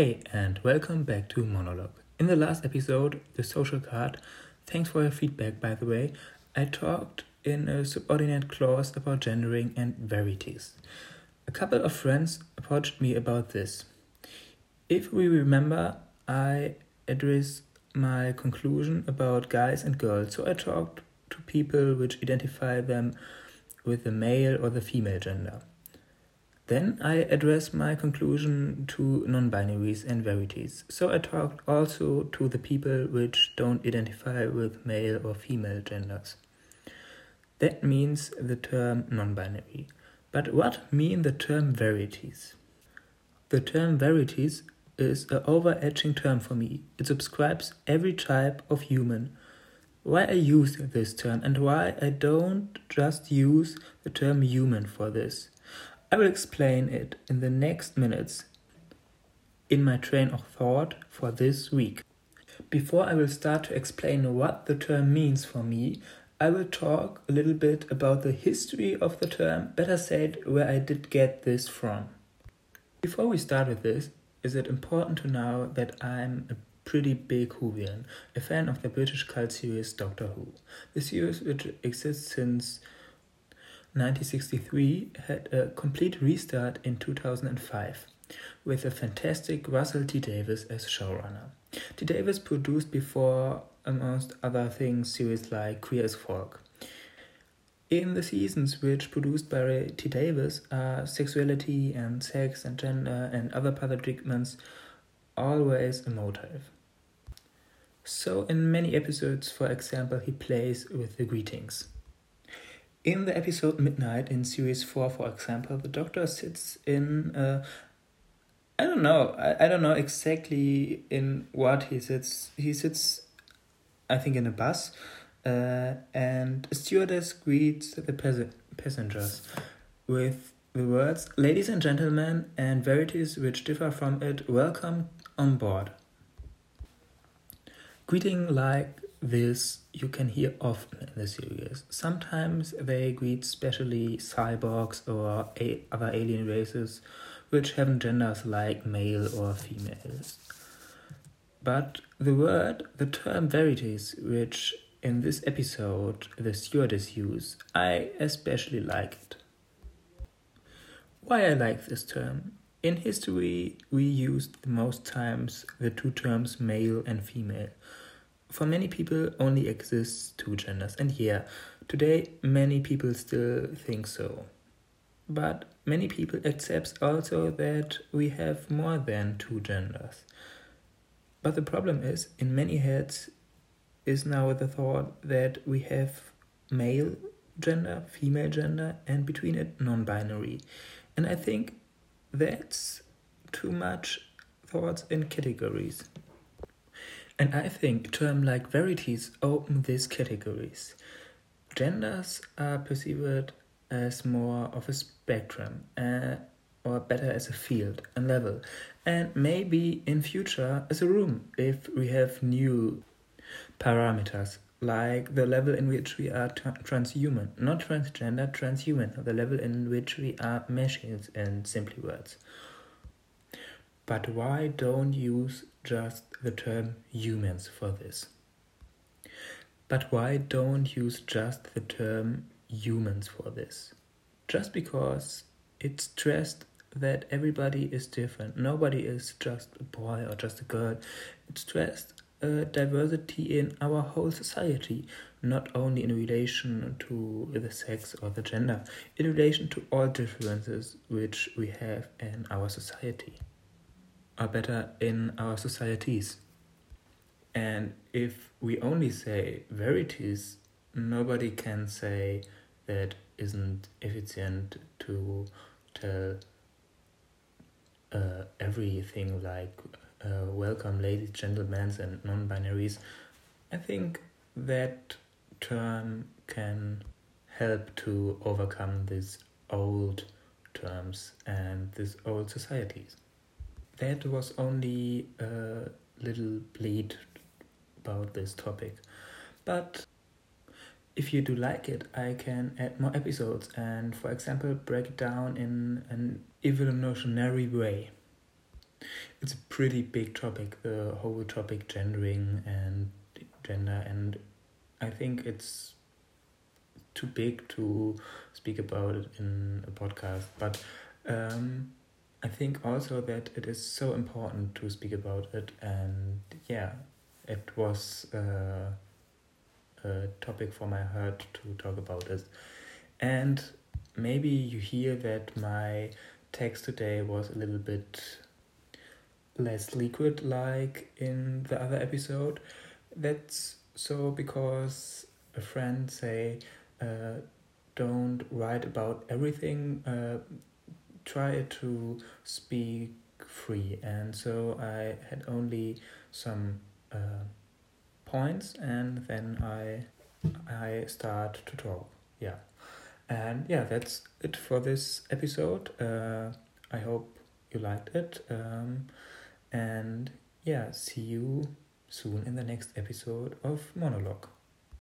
Hey, and welcome back to Monologue. In the last episode, The Social Card, thanks for your feedback by the way, I talked in a subordinate clause about gendering and verities. A couple of friends approached me about this. If we remember, I addressed my conclusion about guys and girls, so I talked to people which identify them with the male or the female gender. Then I address my conclusion to non binaries and verities. So I talked also to the people which don't identify with male or female genders. That means the term non binary. But what mean the term verities? The term verities is an overarching term for me. It subscribes every type of human. Why I use this term and why I don't just use the term human for this. I will explain it in the next minutes in my train of thought for this week. Before I will start to explain what the term means for me, I will talk a little bit about the history of the term, better said, where I did get this from. Before we start with this, is it important to know that I'm a pretty big Whovian, a fan of the British cult series Doctor Who. The series, which exists since 1963 had a complete restart in 2005 with a fantastic Russell T Davies as showrunner. T Davies produced before, amongst other things, series like Queer as Folk. In the seasons which produced by T Davies are sexuality and sex and gender and other paradigms always a motive. So, in many episodes, for example, he plays with the greetings. In the episode Midnight in series 4, for example, the doctor sits in uh, I don't know. I, I don't know exactly in what he sits. He sits, I think, in a bus, uh, and a stewardess greets the pas- passengers with the words, Ladies and gentlemen, and verities which differ from it, welcome on board. Greeting like this you can hear often in the series. Sometimes they greet specially cyborgs or a- other alien races which have genders like male or females. But the word, the term verities, which in this episode the stewardess use, I especially like it. Why I like this term? In history, we used most times the two terms male and female. For many people only exists two genders. And yeah today many people still think so. But many people accept also that we have more than two genders. But the problem is in many heads is now the thought that we have male gender female gender and between it non-binary. And i think that's too much thoughts in categories and I think terms like verities open these categories. Genders are perceived as more of a spectrum, uh, or better as a field, and level, and maybe in future as a room if we have new parameters like the level in which we are transhuman, not transgender, transhuman, the level in which we are machines in simply words. But why don't use just the term humans for this? But why don't use just the term humans for this? Just because it's stressed that everybody is different. Nobody is just a boy or just a girl. It's stressed diversity in our whole society, not only in relation to the sex or the gender, in relation to all differences which we have in our society are better in our societies. And if we only say verities, nobody can say that isn't efficient to tell uh, everything like uh, welcome ladies, gentlemen, and non binaries. I think that term can help to overcome these old terms and these old societies that was only a little bleed about this topic. But if you do like it, I can add more episodes and, for example, break it down in an evolutionary way. It's a pretty big topic, the whole topic gendering and gender, and I think it's too big to speak about it in a podcast. But um, I think also that it is so important to speak about it, and yeah, it was uh, a topic for my heart to talk about it. And maybe you hear that my text today was a little bit less liquid like in the other episode. That's so because a friend say uh, don't write about everything. Uh, try to speak free, and so I had only some uh, points, and then I I start to talk. Yeah, and yeah, that's it for this episode. Uh, I hope you liked it. Um, and yeah, see you soon in the next episode of Monologue.